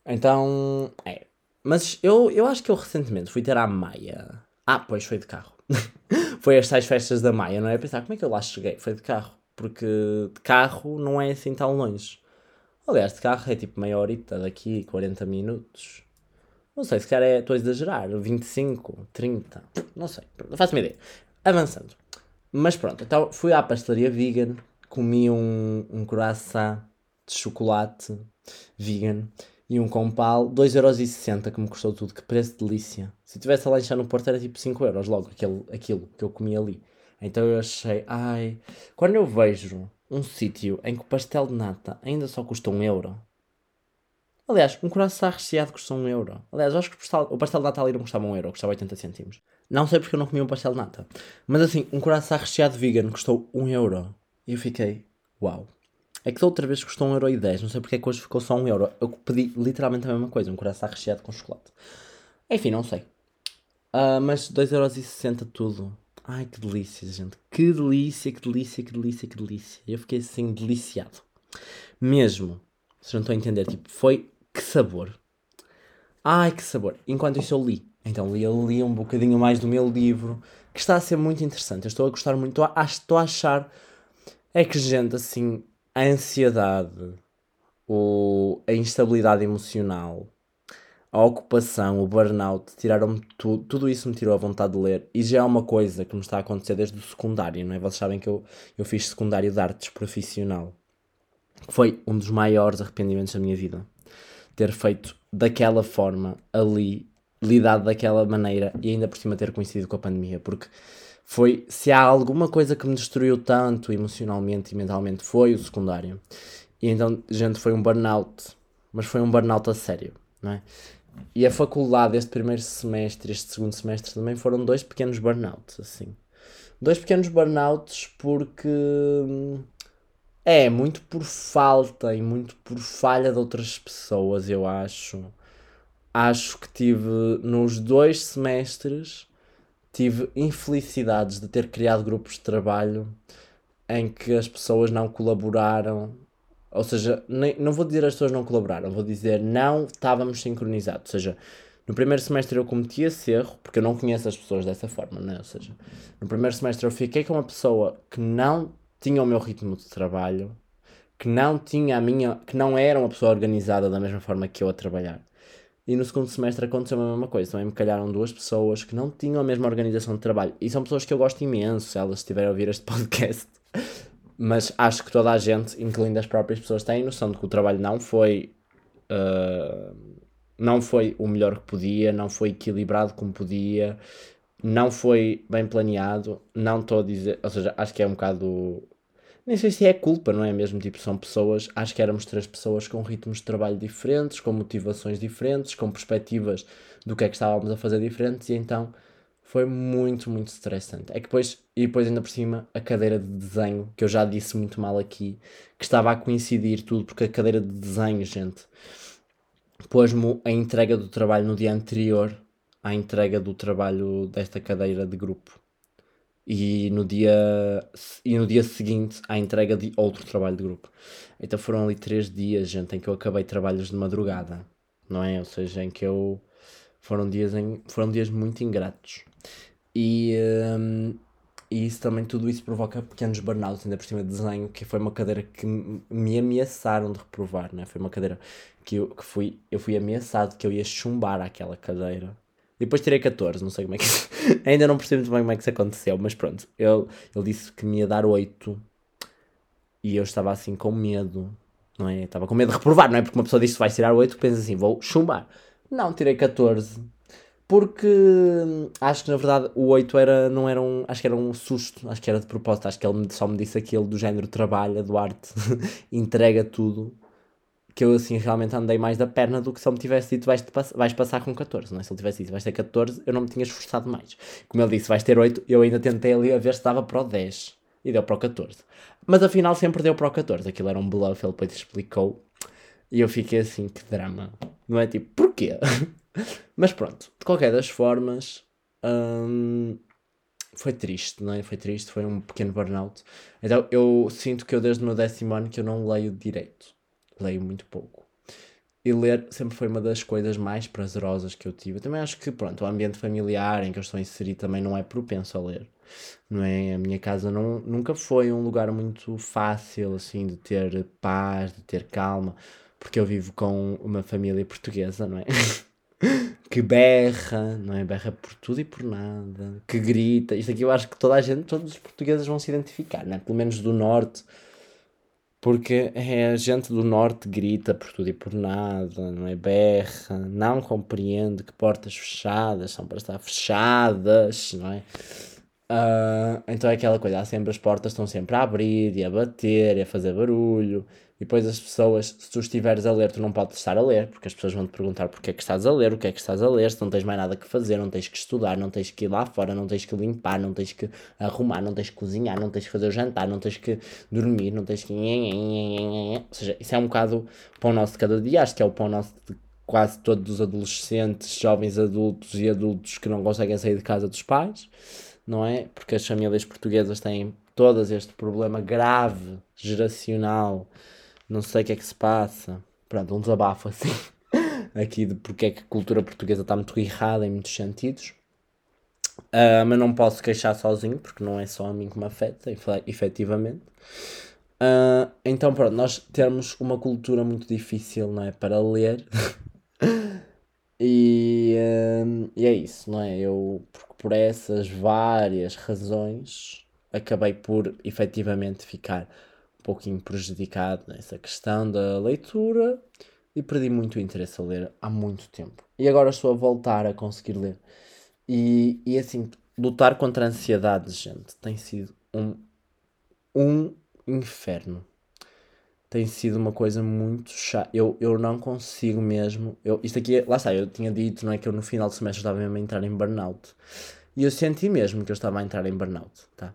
Então, é. Mas eu, eu acho que eu recentemente fui ter à Maia. Ah, pois foi de carro. foi as tais festas da Maia, não é? Pensar como é que eu lá cheguei? Foi de carro. Porque de carro não é assim tão longe. Aliás, de carro é tipo meia horita daqui, 40 minutos. Não sei, se calhar é, estou a exagerar, 25, 30, não sei, não faço uma ideia. Avançando. Mas pronto, então fui à pastelaria vegan, comi um, um croissant de chocolate vegan e um compal, 2,60€ que me custou tudo, que preço delícia. Se tivesse a lanchar no Porto era tipo 5€ logo, aquele, aquilo que eu comi ali. Então eu achei, ai, quando eu vejo um sítio em que o pastel de nata ainda só custa 1€, euro. Aliás, um croissant recheado custa 1€. euro. Aliás, eu acho que o pastel, o pastel de nata ali não custava 1€, euro, custava 80 cêntimos. Não sei porque eu não comi um pastel de nata. Mas assim, um coração recheado vegan custou 1 euro. E eu fiquei, uau. É que da outra vez custou 1,10€, não sei porque é que hoje ficou só 1€. euro. Eu pedi literalmente a mesma coisa, um coração recheado com chocolate. Enfim, não sei. Uh, mas 2,60€ tudo. Ai, que delícia, gente. Que delícia, que delícia, que delícia, que delícia. Eu fiquei assim, deliciado. Mesmo. Vocês não estão a entender, tipo, foi que sabor. Ai, que sabor. Enquanto isso eu li. Então li, li um bocadinho mais do meu livro, que está a ser muito interessante. Eu estou a gostar muito, estou a achar. É que, gente, assim, a ansiedade, o, a instabilidade emocional, a ocupação, o burnout, tiraram-me tudo, tudo isso me tirou a vontade de ler. E já é uma coisa que me está a acontecer desde o secundário, não é? Vocês sabem que eu, eu fiz secundário de artes profissional. Foi um dos maiores arrependimentos da minha vida. Ter feito daquela forma, ali, lidado daquela maneira e ainda por cima ter coincidido com a pandemia, porque foi, se há alguma coisa que me destruiu tanto emocionalmente e mentalmente, foi o secundário. E então, gente, foi um burnout, mas foi um burnout a sério, não é? E a faculdade, este primeiro semestre, este segundo semestre também foram dois pequenos burnouts, assim. Dois pequenos burnouts porque hum, é muito por falta e muito por falha de outras pessoas, eu acho. Acho que tive nos dois semestres tive infelicidades de ter criado grupos de trabalho em que as pessoas não colaboraram. Ou seja, nem, não vou dizer as pessoas não colaboraram, vou dizer não estávamos sincronizados, ou seja, No primeiro semestre eu cometi esse erro, porque eu não conheço as pessoas dessa forma, né? Ou seja, no primeiro semestre eu fiquei com uma pessoa que não tinha o meu ritmo de trabalho, que não tinha a minha, que não era uma pessoa organizada da mesma forma que eu a trabalhar. E no segundo semestre aconteceu a mesma coisa. Também me calharam duas pessoas que não tinham a mesma organização de trabalho. E são pessoas que eu gosto imenso, se elas estiverem a ouvir este podcast. Mas acho que toda a gente, incluindo as próprias pessoas, tem noção de que o trabalho não foi. Uh, não foi o melhor que podia, não foi equilibrado como podia, não foi bem planeado. Não estou a dizer. Ou seja, acho que é um bocado nem sei se é culpa, não é mesmo? Tipo, são pessoas, acho que éramos três pessoas com ritmos de trabalho diferentes, com motivações diferentes, com perspectivas do que é que estávamos a fazer diferentes, e então foi muito, muito estressante. É que depois, e depois ainda por cima, a cadeira de desenho, que eu já disse muito mal aqui, que estava a coincidir tudo, porque a cadeira de desenho, gente, pôs-me a entrega do trabalho no dia anterior à entrega do trabalho desta cadeira de grupo e no dia, e no dia seguinte à entrega de outro trabalho de grupo. Então foram ali três dias, gente, em que eu acabei trabalhos de madrugada, não é? Ou seja, em que eu. Foram dias, em, foram dias muito ingratos. E, um, e isso também, tudo isso provoca pequenos burnouts, ainda por cima de desenho, que foi uma cadeira que me ameaçaram de reprovar, né? Foi uma cadeira que eu, que fui, eu fui ameaçado que eu ia chumbar aquela cadeira depois tirei 14, não sei como é que. Ainda não percebo muito bem como é que isso aconteceu, mas pronto. Ele, ele disse que me ia dar 8 e eu estava assim com medo, não é? Estava com medo de reprovar, não é? Porque uma pessoa diz que vai tirar 8, pensa assim, vou chumbar. Não, tirei 14. Porque acho que na verdade o 8 era, não era um. Acho que era um susto, acho que era de propósito. Acho que ele só me disse aquilo do género trabalha, Duarte, entrega tudo que eu assim realmente andei mais da perna do que se ele me tivesse dito vais, vais passar com 14, não é? Se ele tivesse dito vais ter 14, eu não me tinha esforçado mais. Como ele disse vais ter 8, eu ainda tentei ali a ver se dava para o 10 e deu para o 14. Mas afinal sempre deu para o 14, aquilo era um bluff, ele depois explicou e eu fiquei assim, que drama, não é? Tipo, porquê? Mas pronto, de qualquer das formas, hum, foi triste, não é? Foi triste, foi um pequeno burnout. Então eu sinto que eu desde o meu décimo ano que eu não leio direito leio muito pouco. E ler sempre foi uma das coisas mais prazerosas que eu tive. Eu também acho que, pronto, o ambiente familiar em que eu estou inserido também não é propenso a ler. Não é? A minha casa não, nunca foi um lugar muito fácil, assim, de ter paz, de ter calma, porque eu vivo com uma família portuguesa, não é? que berra, não é? Berra por tudo e por nada, que grita. Isto aqui eu acho que toda a gente, todos os portugueses vão se identificar, não é? Pelo menos do norte porque é a gente do norte grita por tudo e por nada, não é? Berra, não compreende que portas fechadas são para estar fechadas, não é? Uh, então é aquela coisa, há sempre as portas estão sempre a abrir e a bater e a fazer barulho e depois as pessoas, se tu estiveres a ler, tu não podes estar a ler, porque as pessoas vão te perguntar porque é que estás a ler, o que é que estás a ler, se não tens mais nada que fazer, não tens que estudar, não tens que ir lá fora, não tens que limpar, não tens que arrumar, não tens que cozinhar, não tens que fazer o jantar, não tens que dormir, não tens que. Ou seja, isso é um bocado o pão nosso de cada dia, acho que é o pão nosso de quase todos os adolescentes, jovens adultos e adultos que não conseguem sair de casa dos pais, não é? Porque as famílias portuguesas têm todas este problema grave, geracional não sei o que é que se passa. Pronto, um desabafo assim. Aqui de porque é que a cultura portuguesa está muito errada em muitos sentidos. Uh, mas não posso queixar sozinho, porque não é só a mim que me afeta, efetivamente. Uh, então, pronto, nós temos uma cultura muito difícil, não é? Para ler. e, uh, e é isso, não é? Eu, por essas várias razões, acabei por efetivamente ficar pouquinho prejudicado nessa questão da leitura e perdi muito interesse a ler há muito tempo. E agora estou a voltar a conseguir ler. E, e assim, lutar contra a ansiedade, gente, tem sido um, um inferno. Tem sido uma coisa muito chata. Eu, eu não consigo mesmo. Eu, isto aqui, é, lá está, eu tinha dito não é, que eu no final do semestre estava mesmo a entrar em burnout. E eu senti mesmo que eu estava a entrar em burnout, tá?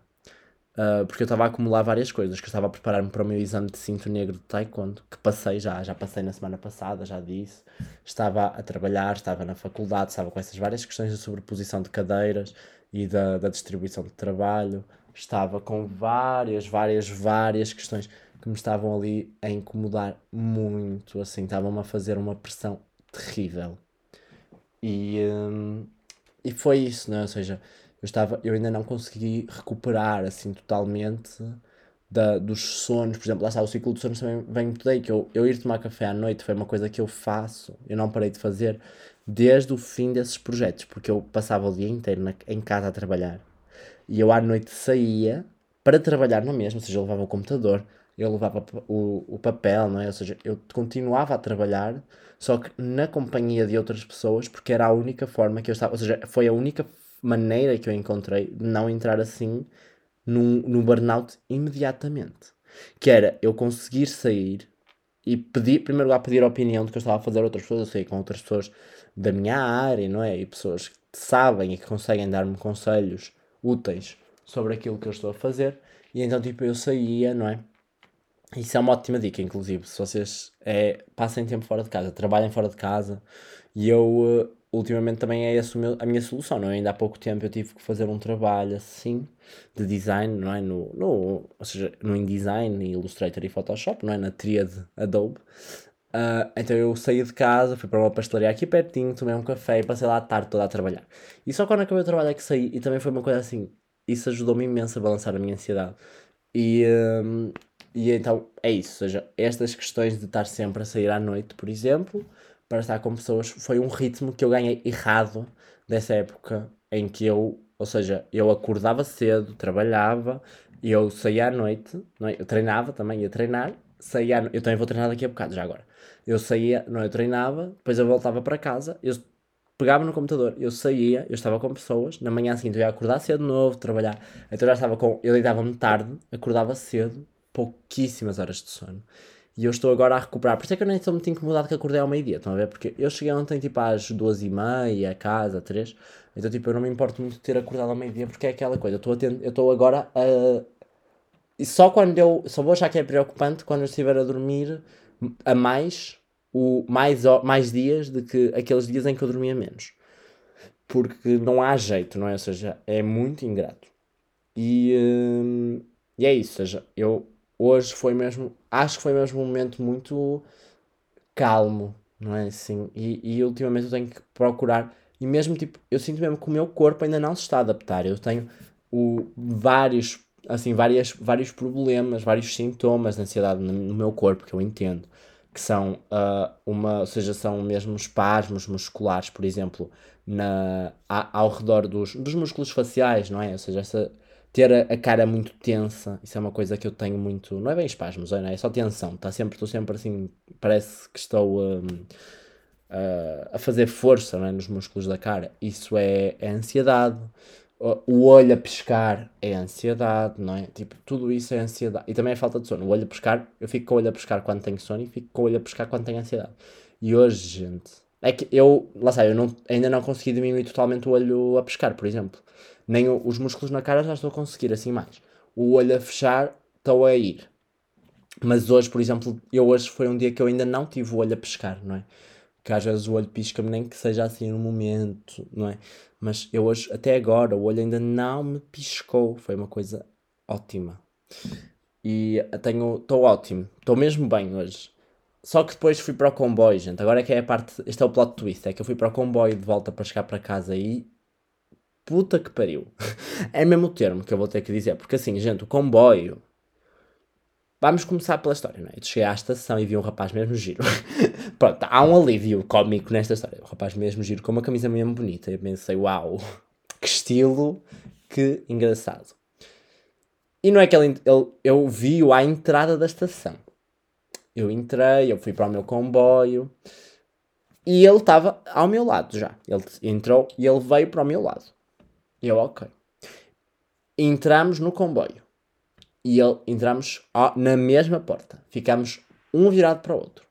Uh, porque eu estava a acumular várias coisas, que eu estava a preparar-me para o meu exame de cinto negro de taekwondo, que passei já, já passei na semana passada, já disse. Estava a trabalhar, estava na faculdade, estava com essas várias questões de sobreposição de cadeiras e da, da distribuição de trabalho. Estava com várias, várias, várias questões que me estavam ali a incomodar muito, assim, estavam-me a fazer uma pressão terrível. E, hum, e foi isso, né? Ou seja, eu, estava, eu ainda não consegui recuperar assim totalmente da, dos sonos. Por exemplo, lá está, o ciclo de sonos também vem muito daí, que eu, eu ir tomar café à noite foi uma coisa que eu faço, eu não parei de fazer desde o fim desses projetos, porque eu passava o dia inteiro na, em casa a trabalhar e eu à noite saía para trabalhar na mesma, ou seja, eu levava o computador, eu levava o, o papel, não é? Ou seja, eu continuava a trabalhar, só que na companhia de outras pessoas, porque era a única forma que eu estava, ou seja, foi a única maneira que eu encontrei de não entrar assim num burnout imediatamente. Que era eu conseguir sair e pedir, primeiro lugar, pedir a opinião do que eu estava a fazer a outras pessoas, eu sei, com outras pessoas da minha área, não é? E pessoas que sabem e que conseguem dar-me conselhos úteis sobre aquilo que eu estou a fazer. E então, tipo, eu saía, não é? Isso é uma ótima dica, inclusive, se vocês é, passem tempo fora de casa, trabalhem fora de casa. E eu, uh, ultimamente, também é essa a minha solução, não é? Ainda há pouco tempo eu tive que fazer um trabalho assim, de design, não é? No, no, ou seja, no InDesign, Illustrator e Photoshop, não é? Na tríade Adobe. Uh, então eu saí de casa, fui para uma pastelaria aqui pertinho, tomei um café e passei lá a tarde toda a trabalhar. E só quando acabei o trabalho é que saí, e também foi uma coisa assim, isso ajudou-me imenso a balançar a minha ansiedade. E, um, e então é isso, ou seja, estas questões de estar sempre a sair à noite, por exemplo, para estar com pessoas, foi um ritmo que eu ganhei errado dessa época em que eu, ou seja, eu acordava cedo, trabalhava, eu saía à noite, não é? eu treinava também, ia treinar, saía, eu também vou treinar daqui a bocado, já agora. Eu saía, não, eu treinava, depois eu voltava para casa, eu pegava no computador, eu saía, eu estava com pessoas, na manhã seguinte eu ia acordar cedo de novo, trabalhar, então já estava com, eu deitava-me tarde, acordava cedo, pouquíssimas horas de sono. E eu estou agora a recuperar. Por isso é que eu nem estou muito incomodado que acordei ao meio-dia. Estão a ver? Porque eu cheguei ontem tipo às duas e meia, a casa, três. Então tipo, eu não me importo muito de ter acordado ao meio-dia porque é aquela coisa. Eu estou, agora a. E só quando eu. Só vou achar que é preocupante quando eu estiver a dormir a mais o mais, mais dias do que aqueles dias em que eu dormia menos. Porque não há jeito, não é? Ou seja, é muito ingrato. E, hum, e é isso, ou seja, eu hoje foi mesmo, acho que foi mesmo um momento muito calmo, não é assim? E, e ultimamente eu tenho que procurar, e mesmo tipo, eu sinto mesmo que o meu corpo ainda não se está a adaptar. Eu tenho o, vários, assim, várias, vários problemas, vários sintomas de ansiedade no, no meu corpo que eu entendo que são uh, uma, ou seja, são mesmo espasmos musculares, por exemplo, na, a, ao redor dos, dos músculos faciais, não é? Ou seja, essa, ter a, a, cara muito tensa, isso é uma coisa que eu tenho muito, não é bem espasmos, é? é só tensão, tá sempre, estou sempre assim, parece que estou um, uh, a fazer força é? nos músculos da cara, isso é, é ansiedade, o olho a pescar é ansiedade, não é? Tipo, tudo isso é ansiedade. E também é falta de sono. O olho a pescar, eu fico com o olho a pescar quando tenho sono e fico com o olho a pescar quando tenho ansiedade. E hoje, gente, é que eu, lá sei, eu não, ainda não consegui diminuir totalmente o olho a pescar, por exemplo. Nem os músculos na cara já estou a conseguir, assim mais. O olho a fechar, estou a ir. Mas hoje, por exemplo, eu hoje foi um dia que eu ainda não tive o olho a pescar, não é? Que às vezes o olho pisca-me, nem que seja assim no momento, não é? Mas eu hoje, até agora, o olho ainda não me piscou. Foi uma coisa ótima. E tenho. Estou ótimo. Estou mesmo bem hoje. Só que depois fui para o comboio, gente. Agora é que é a parte. Este é o plot twist. É que eu fui para o comboio de volta para chegar para casa e. Puta que pariu. é mesmo o termo que eu vou ter que dizer. Porque assim, gente, o comboio Vamos começar pela história, não é? Eu cheguei à estação e vi um rapaz mesmo giro. Pronto, há um alívio cómico nesta história. Um rapaz mesmo giro com uma camisa mesmo bonita. Eu pensei, uau, que estilo, que engraçado. E não é que ele, ele eu vi-o à entrada da estação. Eu entrei, eu fui para o meu comboio e ele estava ao meu lado já. Ele entrou e ele veio para o meu lado. E eu, ok. Entramos no comboio e ele, entramos na mesma porta. Ficamos um virado para o outro.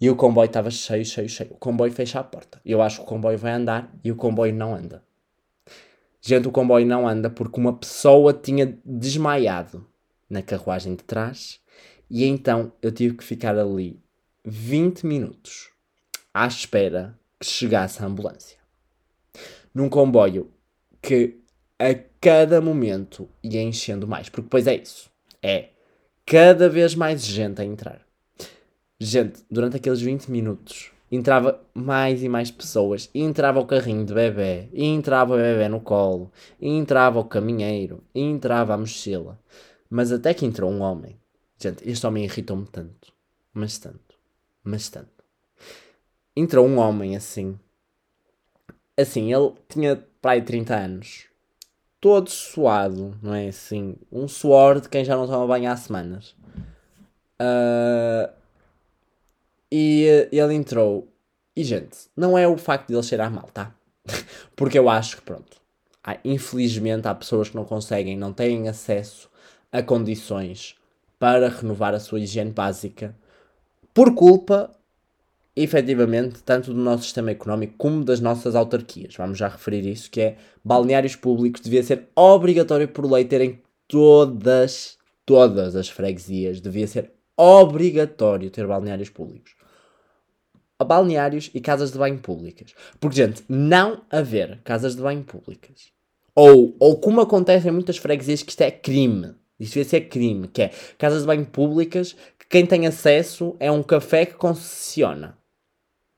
E o comboio estava cheio, cheio, cheio. O comboio fecha a porta. Eu acho que o comboio vai andar e o comboio não anda. Gente, o comboio não anda porque uma pessoa tinha desmaiado na carruagem de trás e então eu tive que ficar ali 20 minutos à espera que chegasse a ambulância. Num comboio que a cada momento ia enchendo mais. Porque depois é isso. É cada vez mais gente a entrar. Gente, durante aqueles 20 minutos entrava mais e mais pessoas, entrava o carrinho de bebê, entrava o bebê no colo, entrava o caminheiro, entrava a mochila. Mas até que entrou um homem. Gente, este homem irritou-me tanto, mas tanto, mas tanto. Entrou um homem assim. Assim, ele tinha para aí 30 anos. Todo suado, não é assim? Um suor de quem já não toma banho há semanas. Uh, e ele entrou. E, gente, não é o facto de ele cheirar mal, tá? Porque eu acho que, pronto, há, infelizmente há pessoas que não conseguem, não têm acesso a condições para renovar a sua higiene básica por culpa, efetivamente, tanto do nosso sistema económico como das nossas autarquias. Vamos já referir isso, que é balneários públicos devia ser obrigatório por lei terem todas, todas as freguesias, devia ser obrigatório ter balneários públicos. Balneários e casas de banho públicas. Porque, gente, não haver casas de banho públicas, ou, ou como acontece em muitas freguesias, que isto é crime. Isto devia ser crime, que é casas de banho públicas que quem tem acesso é um café que concessiona.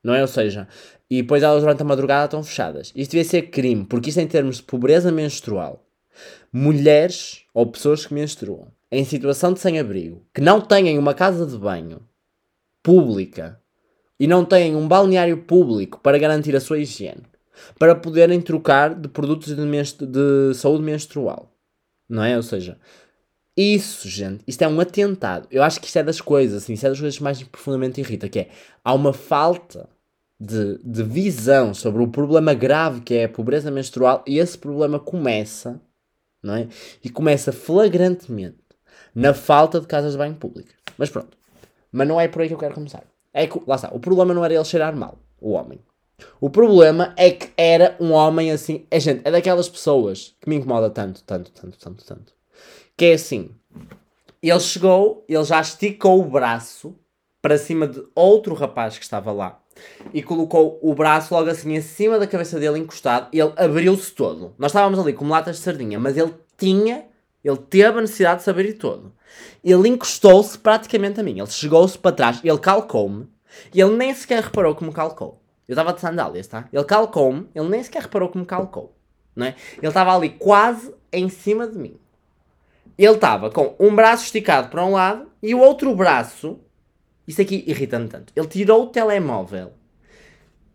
Não é? Ou seja, e depois elas durante a madrugada estão fechadas. Isto devia ser crime, porque isto em termos de pobreza menstrual, mulheres ou pessoas que menstruam em situação de sem-abrigo, que não têm uma casa de banho pública e não têm um balneário público para garantir a sua higiene, para poderem trocar de produtos de, de saúde menstrual. Não é? Ou seja, isso, gente, isto é um atentado. Eu acho que isto é das coisas, assim, isto é das coisas que mais profundamente irrita, que é, há uma falta de, de visão sobre o problema grave que é a pobreza menstrual e esse problema começa, não é? E começa flagrantemente na falta de casas de banho públicas. Mas pronto. Mas não é por aí que eu quero começar. É que, lá está, o problema não era ele cheirar mal, o homem. O problema é que era um homem assim. É gente, é daquelas pessoas que me incomoda tanto, tanto, tanto, tanto, tanto. Que é assim. Ele chegou, ele já esticou o braço para cima de outro rapaz que estava lá e colocou o braço logo assim em cima da cabeça dele encostado ele abriu-se todo. Nós estávamos ali como latas de sardinha, mas ele tinha ele teve a necessidade de saber de todo. Ele encostou-se praticamente a mim. Ele chegou-se para trás, ele calcou-me e ele nem sequer reparou que me calcou. Eu estava de sandálias, tá? Ele calcou-me, ele nem sequer reparou que me calcou. Não é? Ele estava ali quase em cima de mim. Ele estava com um braço esticado para um lado e o outro braço. Isso aqui irrita-me tanto. Ele tirou o telemóvel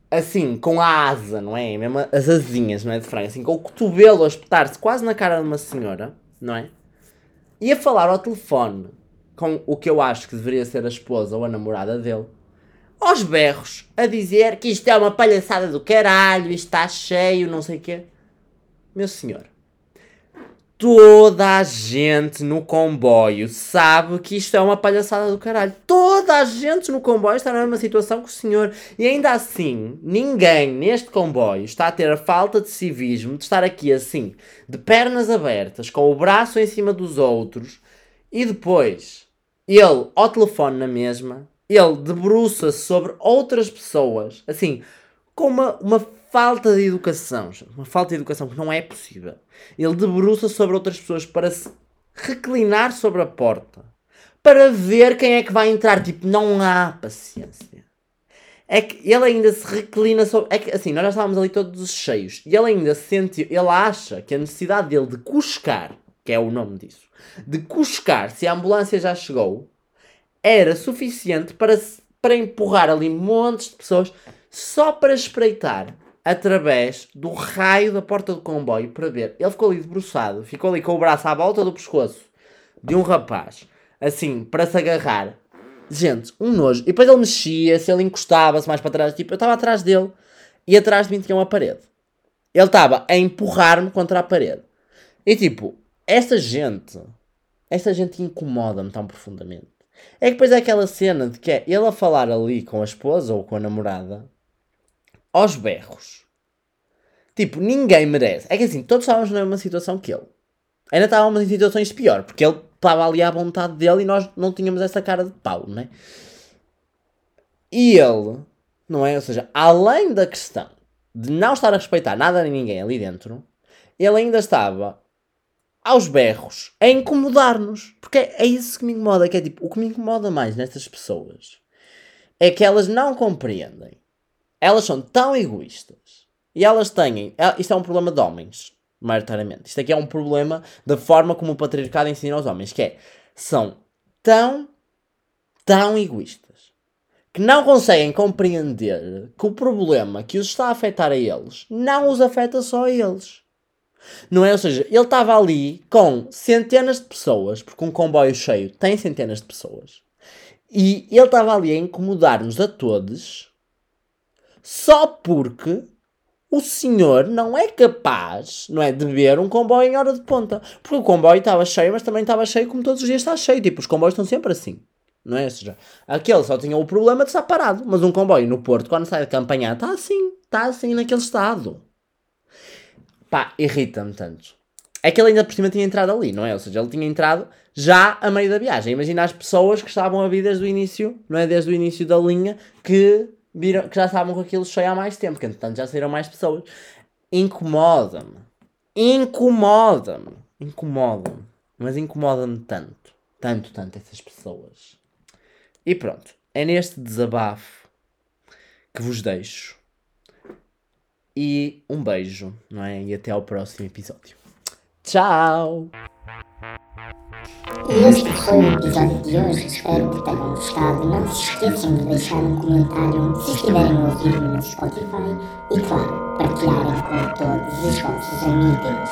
assim, com a asa, não é? Mesmo as asinhas, não é? De frango, assim, com o cotovelo a espetar-se quase na cara de uma senhora não é? E a falar ao telefone com o que eu acho que deveria ser a esposa ou a namorada dele, aos berros, a dizer que isto é uma palhaçada do caralho, isto está cheio, não sei o quê. Meu senhor, Toda a gente no comboio sabe que isto é uma palhaçada do caralho. Toda a gente no comboio está na mesma situação que o senhor. E ainda assim, ninguém neste comboio está a ter a falta de civismo de estar aqui assim, de pernas abertas, com o braço em cima dos outros, e depois ele, ao telefone na mesma, ele debruça-se sobre outras pessoas, assim, com uma, uma falta de educação, uma falta de educação que não é possível. Ele debruça sobre outras pessoas para se reclinar sobre a porta, para ver quem é que vai entrar. Tipo, não há paciência. É que ele ainda se reclina sobre. É que assim, nós já estávamos ali todos cheios e ele ainda sente. Ele acha que a necessidade dele de cuscar, que é o nome disso, de cuscar se a ambulância já chegou, era suficiente para, para empurrar ali montes de pessoas só para espreitar através do raio da porta do comboio para ver. Ele ficou ali debruçado, ficou ali com o braço à volta do pescoço de um rapaz, assim, para se agarrar. Gente, um nojo. E depois ele mexia-se, ele encostava-se mais para trás. Tipo, eu estava atrás dele e atrás de mim tinha uma parede. Ele estava a empurrar-me contra a parede. E tipo, esta gente, esta gente incomoda-me tão profundamente. É que depois é aquela cena de que é ele a falar ali com a esposa ou com a namorada aos berros. Tipo, ninguém merece. É que assim, todos estávamos na mesma situação que ele. Ainda estávamos em situações pior, porque ele estava ali à vontade dele e nós não tínhamos essa cara de pau, não é? E ele, não é? Ou seja, além da questão de não estar a respeitar nada nem ninguém ali dentro, ele ainda estava aos berros a incomodar-nos. Porque é isso que me incomoda, que é tipo, o que me incomoda mais nestas pessoas é que elas não compreendem elas são tão egoístas e elas têm. el- Isto é um problema de homens, maioritariamente. Isto aqui é um problema da forma como o patriarcado ensina aos homens, que é são tão, tão egoístas que não conseguem compreender que o problema que os está a afetar a eles não os afeta só a eles. Não é? Ou seja, ele estava ali com centenas de pessoas, porque um comboio cheio tem centenas de pessoas, e ele estava ali a incomodar-nos a todos só porque o senhor não é capaz, não é, de ver um comboio em hora de ponta. Porque o comboio estava cheio, mas também estava cheio como todos os dias está cheio. Tipo, os comboios estão sempre assim. Não é? Ou seja, aquele só tinha o problema de estar parado. Mas um comboio no Porto, quando sai de campanha, está assim. Está assim naquele estado. Pá, irrita-me tanto. É que ele ainda por cima tinha entrado ali, não é? Ou seja, ele tinha entrado já a meio da viagem. Imagina as pessoas que estavam a vir desde o início, não é? Desde o início da linha, que, viram, que já estavam com aquilo cheio há mais tempo, que entretanto já saíram mais pessoas. Incomoda-me. Incomoda-me. Incomoda-me. Mas incomoda-me tanto. Tanto, tanto essas pessoas. E pronto. É neste desabafo que vos deixo. E um beijo, não é? E até ao próximo episódio. Tchau! Este foi o episódio de hoje, espero que tenham gostado. Não se esqueçam de deixar um comentário se estiverem a ouvir no Spotify e, claro, partilharem com todos os vossos amigos.